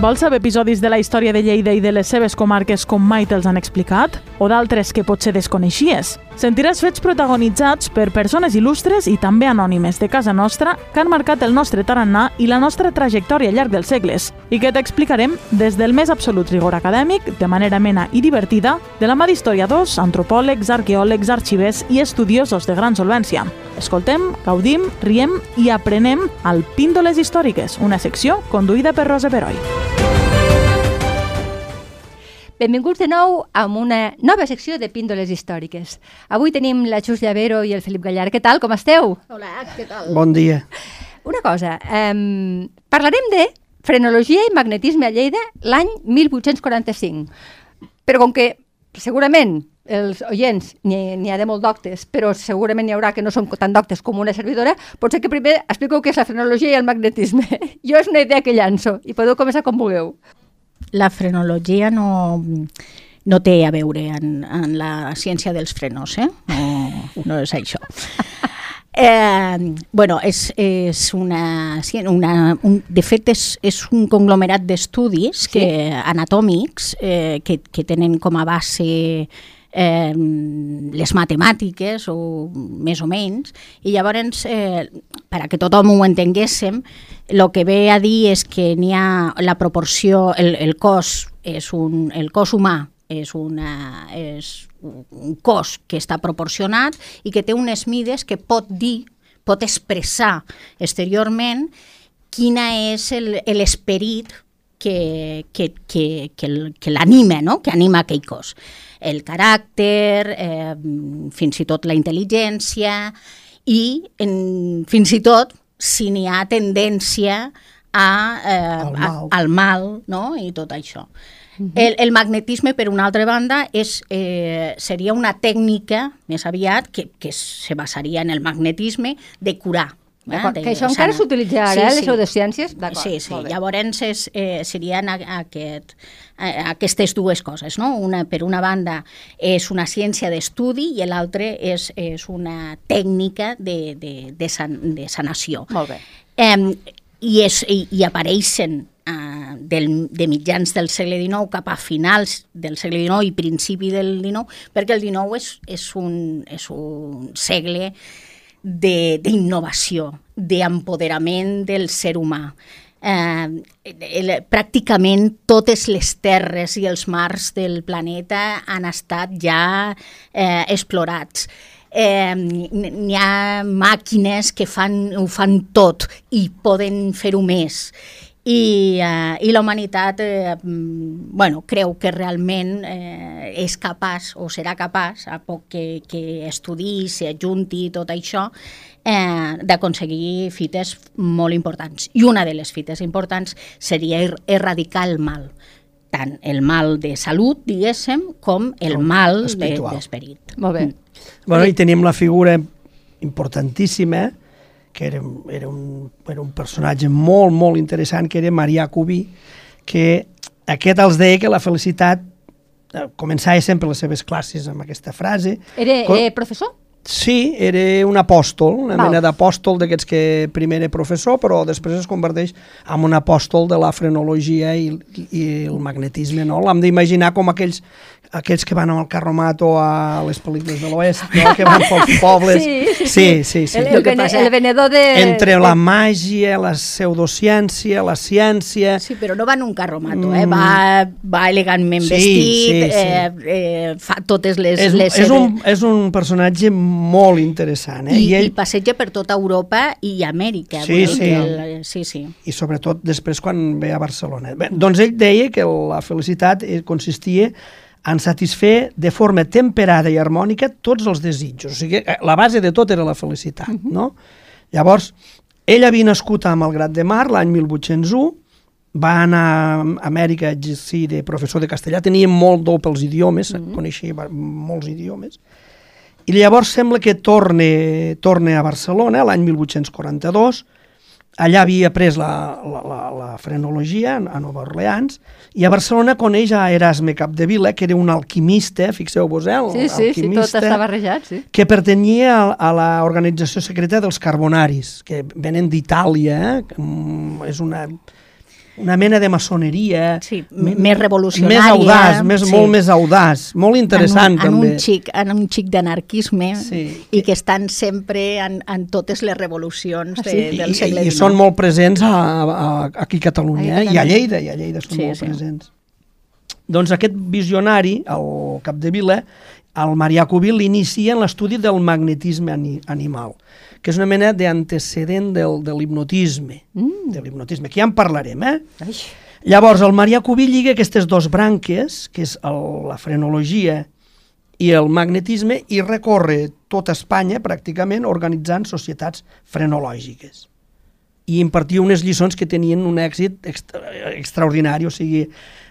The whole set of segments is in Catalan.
Vols saber episodis de la història de Lleida i de les seves comarques com mai te'ls han explicat? O d'altres que potser desconeixies? Sentiràs fets protagonitzats per persones il·lustres i també anònimes de casa nostra que han marcat el nostre tarannà i la nostra trajectòria al llarg dels segles i que t'explicarem des del més absolut rigor acadèmic, de manera amena i divertida, de la mà d'historiadors, antropòlegs, arqueòlegs, arxivers i estudiosos de gran solvència. Escoltem, gaudim, riem i aprenem al Píndoles Històriques, una secció conduïda per Rosa Peroi. Benvinguts de nou a una nova secció de Píndoles Històriques. Avui tenim la Xus Llavero i el Felip Gallar. Què tal, com esteu? Hola, què tal? Bon dia. Una cosa, um, parlarem de frenologia i magnetisme a Lleida l'any 1845. Però com que segurament els oients n'hi ha de molt doctes, però segurament n'hi haurà que no són tan doctes com una servidora, potser que primer expliqueu què és la frenologia i el magnetisme. jo és una idea que llanço i podeu començar com vulgueu. La frenologia no, no té a veure en, en la ciència dels frenos, eh? No, no és això. Eh, bueno, és, és una, una un, de fet és, és un conglomerat d'estudis sí. que, anatòmics eh, que, que tenen com a base eh, les matemàtiques, o més o menys, i llavors, eh, per a que tothom ho entenguéssim, el que ve a dir és que n'hi ha la proporció, el, el cos és un, el cos humà és, una, és un cos que està proporcionat i que té unes mides que pot dir, pot expressar exteriorment quina és l'esperit que, que, que, que, que l'anima, no? que anima aquell cos. El caràcter, eh, fins i tot la intel·ligència i en, fins i tot si n'hi ha tendència a, eh, al mal, a, al mal no? i tot això. El, el magnetisme, per una altra banda, és, eh, seria una tècnica, més aviat, que, que se basaria en el magnetisme de curar. Eh? Que això encara s'utilitza ara, sí, eh, les pseudociències? Sí, sí. Llavors és, eh, serien aquest, eh, aquestes dues coses. No? Una, per una banda és una ciència d'estudi i l'altra és, és una tècnica de, de, de, san, de sanació. Molt bé. Eh, i, és, i, i apareixen eh, del, de mitjans del segle XIX cap a finals del segle XIX i principi del XIX, perquè el XIX és, és, un, és un segle d'innovació, d'empoderament del ser humà. Eh, el, pràcticament totes les terres i els mars del planeta han estat ja eh, explorats eh, n'hi ha màquines que fan, ho fan tot i poden fer-ho més i, eh, i la humanitat eh, mm, bueno, creu que realment eh, és capaç o serà capaç, a poc que, que estudi, s'ajunti tot això, eh, d'aconseguir fites molt importants. I una de les fites importants seria er erradicar el mal tant el mal de salut, diguéssim, com el com mal d'esperit. De, Molt bé. Mm. Bueno, i tenim la figura importantíssima que era, era, un, era un personatge molt, molt interessant, que era Marià Cubí, que aquest els deia que la felicitat eh, començava sempre les seves classes amb aquesta frase. Era eh, professor? Sí, era un apòstol, una Val. mena d'apòstol d'aquests que primer era professor, però després es converteix en un apòstol de la frenologia i, i el magnetisme, no? L'hem d'imaginar com aquells aquells que van al Carromato a les pel·lícules de l'Oest, no? que van pels pobles. Sí, sí, sí. sí. El, el, el, passa, el venedor de... Entre la màgia, la pseudociència, la ciència... Sí, però no va en un Carromato, eh? va, va elegantment sí, vestit, sí, sí. Eh, eh, fa totes les... És, les és, un, és un personatge molt interessant. Eh? I, I, ell... I passeja per tota Europa i Amèrica. Sí, sí. El, sí, sí. I sobretot després quan ve a Barcelona. Bé, doncs ell deia que la felicitat eh, consistia en satisfer de forma temperada i harmònica tots els desitjos. O sigui, eh, la base de tot era la felicitat, uh -huh. no? Llavors, ell havia nascut a Malgrat de Mar l'any 1801, va anar a Amèrica a exercir de professor de castellà, tenia molt do pels idiomes, uh -huh. coneixia molts idiomes, i llavors sembla que torne, torne a Barcelona l'any 1842, allà havia après la, la, la, la frenologia a Nova Orleans i a Barcelona coneix a Erasme Capdevila, que era un alquimista, fixeu-vos, eh? Sí, sí, alquimista, sí, tot està barrejat, sí. Que pertanyia a, a l'organització secreta dels Carbonaris, que venen d'Itàlia, eh? és una una mena de maçoneria. Sí, més revolucionària. Més audaç, més, sí. molt més audaç. Molt interessant, en un, també. En un xic, en un xic d'anarquisme Sí. i que estan sempre en, en totes les revolucions de, sí? del I, segle i, XIX. I són molt presents a, a, aquí a Catalunya, A eh? i a Lleida, i a Lleida són Sí, molt sí. presents. Doncs aquest visionari, el Capdevila, el Marià Cubil l'inicia en l'estudi del magnetisme ani animal, que és una mena d'antecedent del, de l'hipnotisme, mm. de l'hipnotisme, que ja en parlarem, eh? Ai, Llavors, el Marià Cubí lliga aquestes dos branques, que és el, la frenologia i el magnetisme, i recorre tota Espanya, pràcticament, organitzant societats frenològiques. I impartia unes lliçons que tenien un èxit extra, extraordinari, o sigui,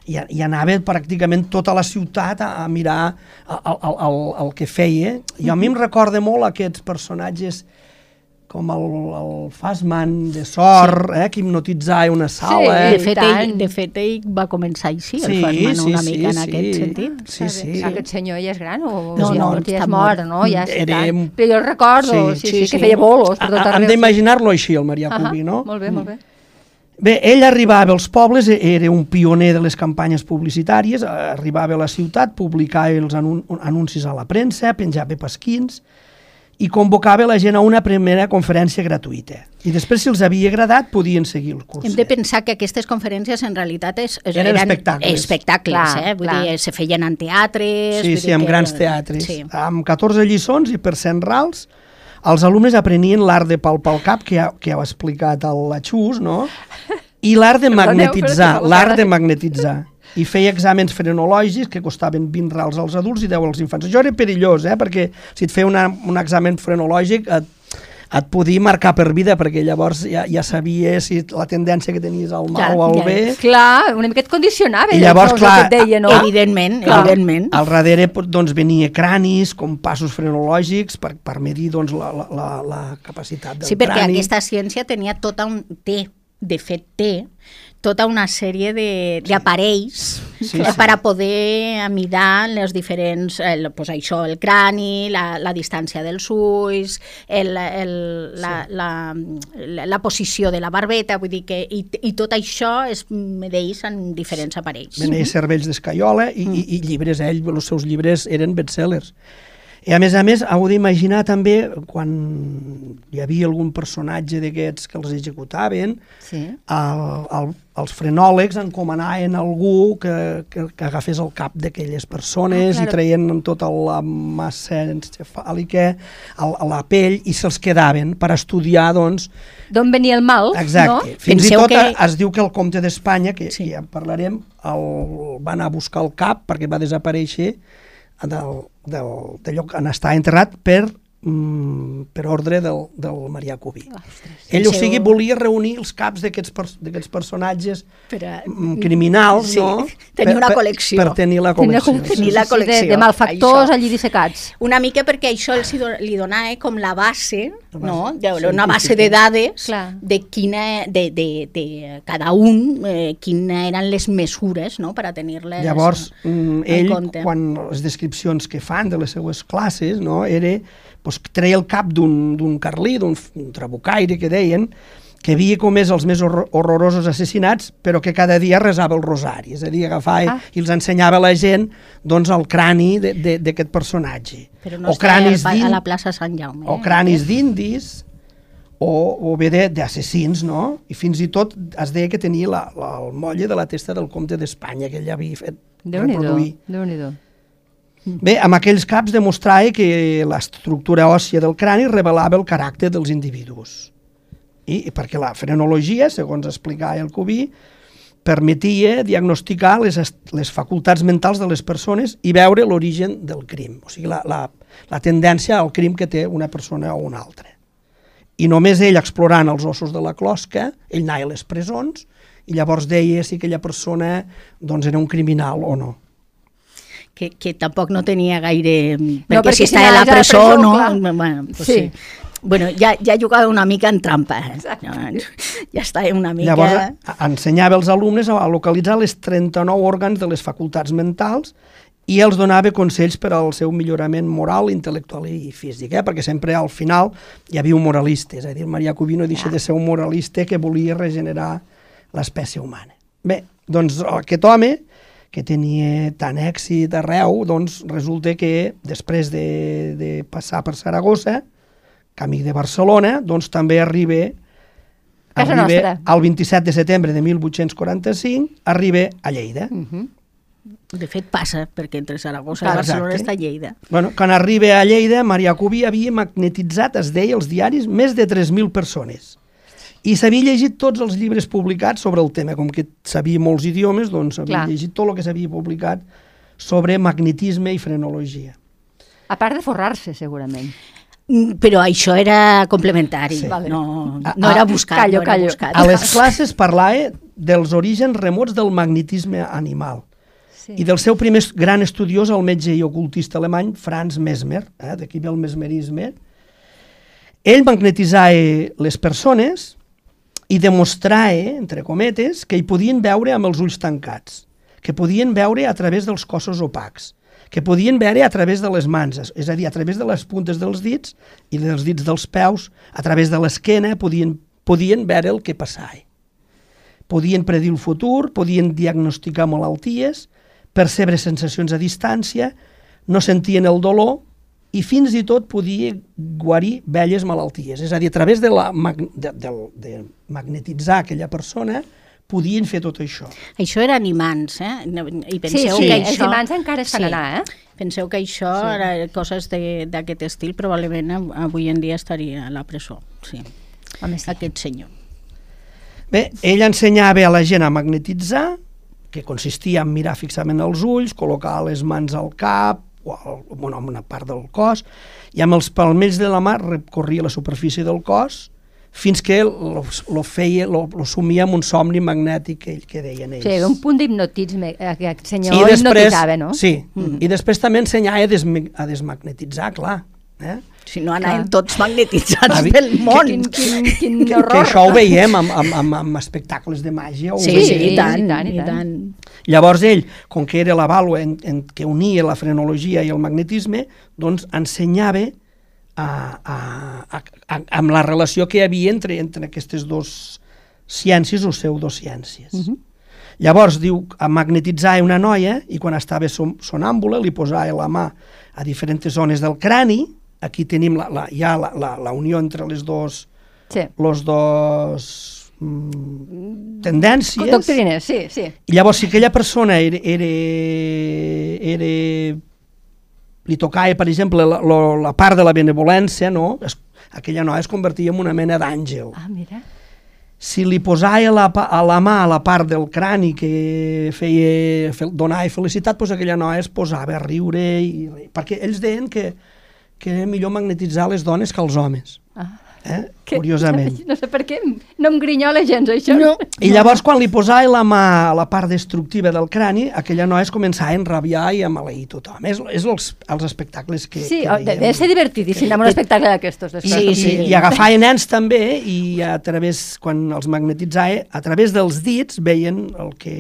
i, i anava pràcticament tota la ciutat a, a mirar el, el, el, el que feia. I a mi em recorda molt aquests personatges com el, el Fassman de Sort, eh, que hipnotitzava una sala. de, i fet, tant. ell, de fet, ell va començar així, el Sí, Fassman, sí, una sí, mica en sí. aquest sentit. Sí, sí. Aquest senyor ja és gran o No, ja, no, ja està és mort, mort. no? Ja està Era-. Però jo el recordo, sí, sí, sí, sí, que sí. feia bolos per tot arreu. Hem d'imaginar-lo així, el Marià Ahà, Cubí, no? Molt bé, molt bé. Bé, ell arribava als pobles, e- era un pioner de les campanyes publicitàries, arribava a la ciutat, publicava els anun anuncis a la premsa, penjava pasquins i convocava la gent a una primera conferència gratuïta. I després, si els havia agradat, podien seguir el curs. Hem de pensar que aquestes conferències en realitat és, és, Eren espectacles. espectacles Clar, eh? Vull clar. dir, se feien en teatres... Sí, sí, amb que- grans teatres. Sí. Amb 14 lliçons i per 100 rals, els alumnes aprenien l'art de palpar el cap, que ja, que ja ho ha explicat el Lachús, no? I l'art de magnetitzar, l'art de magnetitzar. I feia exàmens frenològics que costaven 20 rals als adults i 10 als infants. Això era perillós, eh? perquè si et feia una, un examen frenològic et, et podia marcar per vida, perquè llavors ja, ja sabies si la tendència que tenies al mal Ja, o al ja. bé. Clar, una mica et condicionava. I llavors, que clar, et deia, no? Evidentment, Clar. evidentment. Al darrere doncs, venia cranis, com passos frenològics, per, per medir doncs, la, la, la, la capacitat del Sí, perquè crani. aquesta ciència tenia tota un... té, de fet té, tota una sèrie de- d'aparells Sí, sí, sí. per a poder amidar les diferents, el, pues això, el crani, la, la distància dels ulls, el, el, la, la, la, la posició de la barbeta, vull dir que i, i tot això es medeix en diferents aparells. Venia cervells d'escaiola i, i, i llibres, ell, els seus llibres eren bestsellers. I a més a més, heu d'imaginar també quan hi havia algun personatge d'aquests que els executaven, Sí. el, el, els frenòlegs encomanaven algú que, que, que agafés el cap d'aquelles persones Ah, i traien tota la massa encefàlica a la pell i se'ls quedaven per estudiar, doncs, D'on venia el mal, Exacte. no? Fins Penseu i tot que- es diu que el comte d'Espanya, que Sí. sí. ja en parlarem, el, va anar a buscar el cap perquè va desaparèixer del, del, del lloc on està enterrat per, mm, per ordre del, del Marià Cubí. Ell, o sigui, volia reunir els caps d'aquests d'aquests personatges Per a- mm, criminals, Sí, no? tenir una per, col·lecció. Per, per tenir la Tenia col·lecció. com- Tenir la sí, de, col·lecció, de malfactors això. allí dissecats. Una mica perquè això els li donava com la base, La base no? de, una base de dades Clar. de quina, de, de, de cada un, eh, quines eren les mesures no? per a tenir-les Llavors, mm, en ell, compte. quan les descripcions que fan de les seues classes, no, era, doncs, treia el cap d'un d'un carlí, d'un trabucaire, que deien, que havia comès els més horror horrorosos assassinats, però que cada dia resava el rosari, és a dir, agafava Ah. i els ensenyava a la gent doncs, el crani d'aquest personatge. Però no o cranis a d'in- la plaça Sant Jaume. o eh? cranis d'indis, o, o bé d'assassins, no? I fins i tot es deia que tenia la, la, el molle de la testa del comte d'Espanya, que ell havia fet Déu-n'hi-do, reproduir. Déu-n'hi-do. Bé, amb aquells caps demostrava que l'estructura òssia del crani revelava el caràcter dels individus. I, i perquè la frenologia, segons explicava el Cubí, permetia diagnosticar les, les facultats mentals de les persones i veure l'origen del crim, o sigui, la, la, la tendència al crim que té una persona o una altra. I només ell, explorant els ossos de la closca, ell anava a les presons i llavors deia si aquella persona doncs, era un criminal o no. que, que tampoc no tenia gaire... No, perquè, perquè si si està a la anaves a la presó, presó, no? clar. Bueno, pues Sí. sí. Bueno, ja, ja jugava una mica en trampa. Eh? Ja, ja està una mica... Llavors, ensenyava als alumnes a localitzar les 39 òrgans de les facultats mentals i els donava consells per al seu millorament moral, intel·lectual i físic, eh? perquè sempre al final hi havia un moralista, és a dir, Maria Cubí no deixa de ser un moralista que volia regenerar l'espècie humana. Bé, doncs aquest home, que tenia tant èxit arreu, doncs resulta que després de, de passar per Saragossa, camí de Barcelona, doncs també arriba, Casa arriba nostra. el 27 de setembre de 1845, arriba a Lleida. Mhm. De fet, passa, perquè entre Saragossa i Barcelona exacte. està Lleida. Bueno, quan arriba a Lleida, Maria Cubí havia magnetitzat, es deia, els diaris, més de 3.000 persones. I s'havia llegit tots els llibres publicats sobre el tema. Com que sabia molts idiomes, doncs havia Clar. llegit tot el que s'havia publicat sobre magnetisme i frenologia. A part de forrar-se, segurament. Mm, Però això era complementari, Sí. vale. no, no ah, era buscat. callo, no era callo. buscat. A les classes parlava dels orígens remots del magnetisme animal Sí. i del seu primer gran estudiós, el metge i ocultista alemany Franz Mesmer, eh, d'aquí ve el mesmerisme. Ell magnetitzava les persones i demostrava, entre cometes, que hi podien veure amb els ulls tancats, que podien veure a través dels cossos opacs, que podien veure a través de les mans, és a dir, a través de les puntes dels dits i dels dits dels peus, a través de l'esquena, podien, podien veure el que passava. Podien predir el futur, podien diagnosticar malalties, percebre sensacions a distància, no sentien el dolor i fins i tot podia guarir velles malalties. És a dir, a través de, la, de, de, de magnetitzar aquella persona, podien fer tot això. Això eren imants, eh? I Sí, penseu sí, que els això... imants encara es fan anar, eh? Penseu que això, sí. era coses de- d'aquest estil, probablement av- avui en dia estaria a la presó. Sí. Home, sí. Aquest senyor. Bé, ell ensenyava a la gent a magnetitzar, que consistia en mirar fixament els ulls, col·locar les mans al cap, o al, bueno, en una part del cos, i amb els palmells de la mà recorria la superfície del cos fins que lo, lo feia, lo, lo sumia amb un somni magnètic que, ell- que deien ells. Sí, un punt d'hipnotisme, eh, que el senyor I després, hipnotitzava, no? Sí, mm. i després també ensenyava a, desmi, a desmagnetitzar, clar. Eh? Si no anaven Clar. tots magnetitzats Avi- del món. Quin, quin, quin Que, horror. que això ho veiem amb, amb, amb, amb espectacles de màgia. Ho Sí, veiem. sí, i tant, i tant, i i tant. tant. Llavors ell, com que era la vàlua en, en que unia la frenologia i el magnetisme, doncs ensenyava a, a, a, a, amb la relació que hi havia entre, entre aquestes dues ciències o pseudociències. Uh -huh. Llavors, diu, a magnetitzar una noia i quan estava sonàmbula li posava la mà a diferents zones del crani, aquí tenim la, la, ja la, la, la unió entre les dos, Sí. los dos mm, tendències. Doctrines, sí, sí. I llavors, si aquella persona era, era, era li tocava, per exemple, la, la, la part de la benevolència, no? Es, aquella noia es convertia en una mena d'àngel. Ah, mira. Si li posava la, a la mà a la part del crani que feia, fe, donava felicitat, doncs aquella noia es posava a riure, i, perquè ells deien que, que era millor magnetitzar les dones que els homes, Ah. Eh? Que, curiosament. No sé per què no em grinyola gens, això. No. I llavors, quan li posava la mà a la part destructiva del crani, aquella noia es començava a enrabiar i a maleir tothom. És, és els, els espectacles que, Sí, que de- deve ser divertidíssim amb un espectacle d'aquestos. Sí, I, sí. I agafava nens també i a través, quan els magnetitzava, a través dels dits veien el que,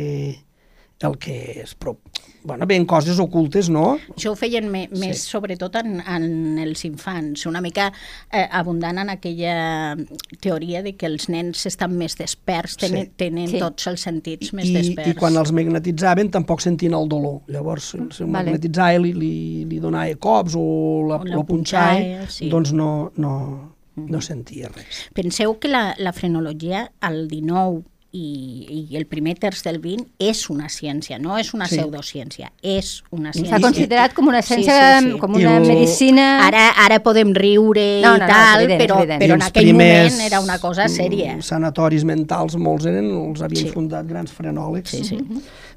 el que es... Pro... Bueno, veien coses ocultes, no? Això ho feien me, més sobretot en, en els infants, una mica eh, abundant en aquella teoria de que els nens estan més desperts, tenen, Sí. tenen Sí. tots els sentits més I, desperts. I quan els magnetitzaven tampoc sentien el dolor. Llavors, si, el Vale. magnetitzava li, li, li donava cops o la, O la lo punxava, punxava, sí. doncs no, no, no sentia res. Penseu que la, la frenologia al 19 i, i el primer terç del 20 és una ciència, no és una Sí. pseudociència, és una ciència. S'ha considerat com una Sí, ciència, sí, sí. com I una el- medicina... Ara, ara podem riure No, no, i no, tal, evident, és però, evident. però I en aquell moment era una cosa sèria. mm, Sanatoris mentals, molts eren, els havien Sí. fundat grans frenòlegs. Sí, sí.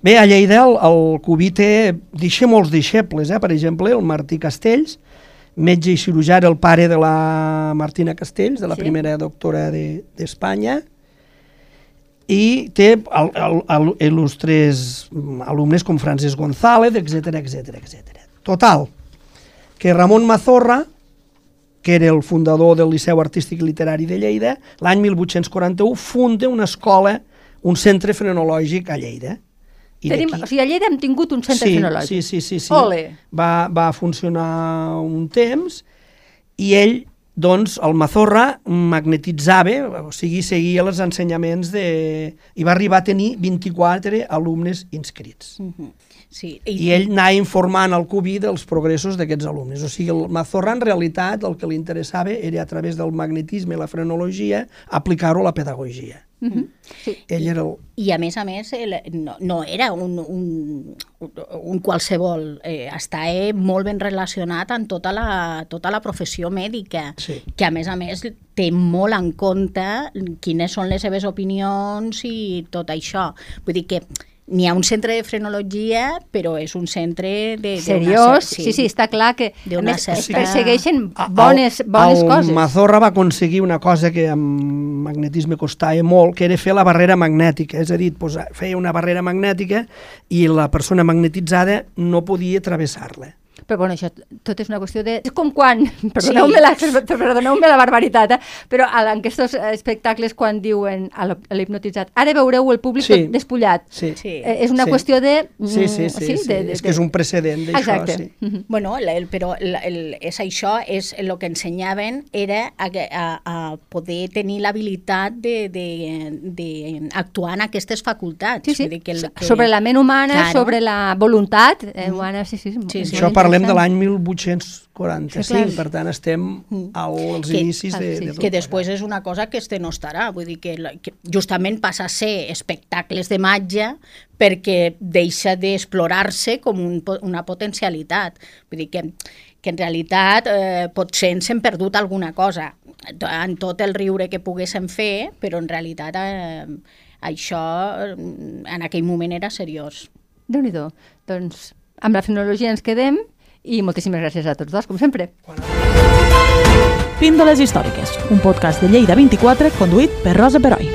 Bé, a Lleida el, el Cubí té, deixa molts deixebles, eh? per exemple, el Martí Castells, metge i cirurgià, era el pare de la Martina Castells, de la Sí. primera doctora de- d'Espanya, i té el, el, el, il·lustres alumnes com Francesc González, etc etc etc. Total, que Ramon Mazorra, que era el fundador del Liceu Artístic i Literari de Lleida, l'any 1841 funda una escola, un centre frenològic a Lleida. I Tenim, o sigui, a Lleida hem tingut un centre sí, frenològic. Sí, sí, sí. sí. Ole. Va, va funcionar un temps i ell doncs el Mazorra magnetitzava, o sigui, seguia els ensenyaments de... i va arribar a tenir 24 alumnes inscrits. -hmm. Sí. I, I ell anava informant al Cubi dels progressos d'aquests alumnes. O sigui, el Mazorra, en realitat, el que li interessava era, a través del magnetisme i la frenologia, aplicar-ho a la pedagogia. Mm -hmm. sí. Ell era el... I a més a més el, no, no era un, un, un qualsevol, eh, està eh, molt ben relacionat amb tota la, tota la professió mèdica, sí. que a més a més té molt en compte quines són les seves opinions i tot això. Vull dir que n'hi ha un centre de frenologia, però és un centre de... Seriós? Sí. sí, sí, està clar que a més, certa... persegueixen bones, bones el, coses. El Mazorra va aconseguir una cosa que amb magnetisme costava molt, que era fer la barrera magnètica, és a dir, posar, feia una barrera magnètica i la persona magnetitzada no podia travessar-la. Però bueno, això tot és una qüestió de... És com quan, perdoneu-me sí. la, perdoneu la barbaritat, eh? però en aquests espectacles quan diuen a l'hipnotitzat, ara veureu el públic sí. tot despullat. Sí. sí. Eh, és una sí. qüestió de... Sí, sí, sí. sí, sí. De, de, és que és un precedent d'això. Sí. Mm -hmm. Bueno, el, el, però el, el, és això, és el que ensenyaven era a, a, a poder tenir l'habilitat d'actuar en aquestes facultats. Sí, sí. Vull dir que el, que... Sobre la ment humana, claro. sobre la voluntat eh, humana, sí, sí. sí, sí. Això parlem de l'any 1845, sí, per tant estem mm. als que, inicis de, de tot. Que després és una cosa que este no estarà, vull dir que, que justament passa a ser espectacles de màgia perquè deixa d'explorar-se com un, una potencialitat. Vull dir que, que en realitat eh, potser ens hem perdut alguna cosa en tot el riure que poguéssim fer, però en realitat eh, això en aquell moment era seriós. déu nhi Doncs amb la fenologia ens quedem i moltíssimes gràcies a tots dos, com sempre. Píndoles històriques, un podcast de Lleida 24 conduït per Rosa Peroi.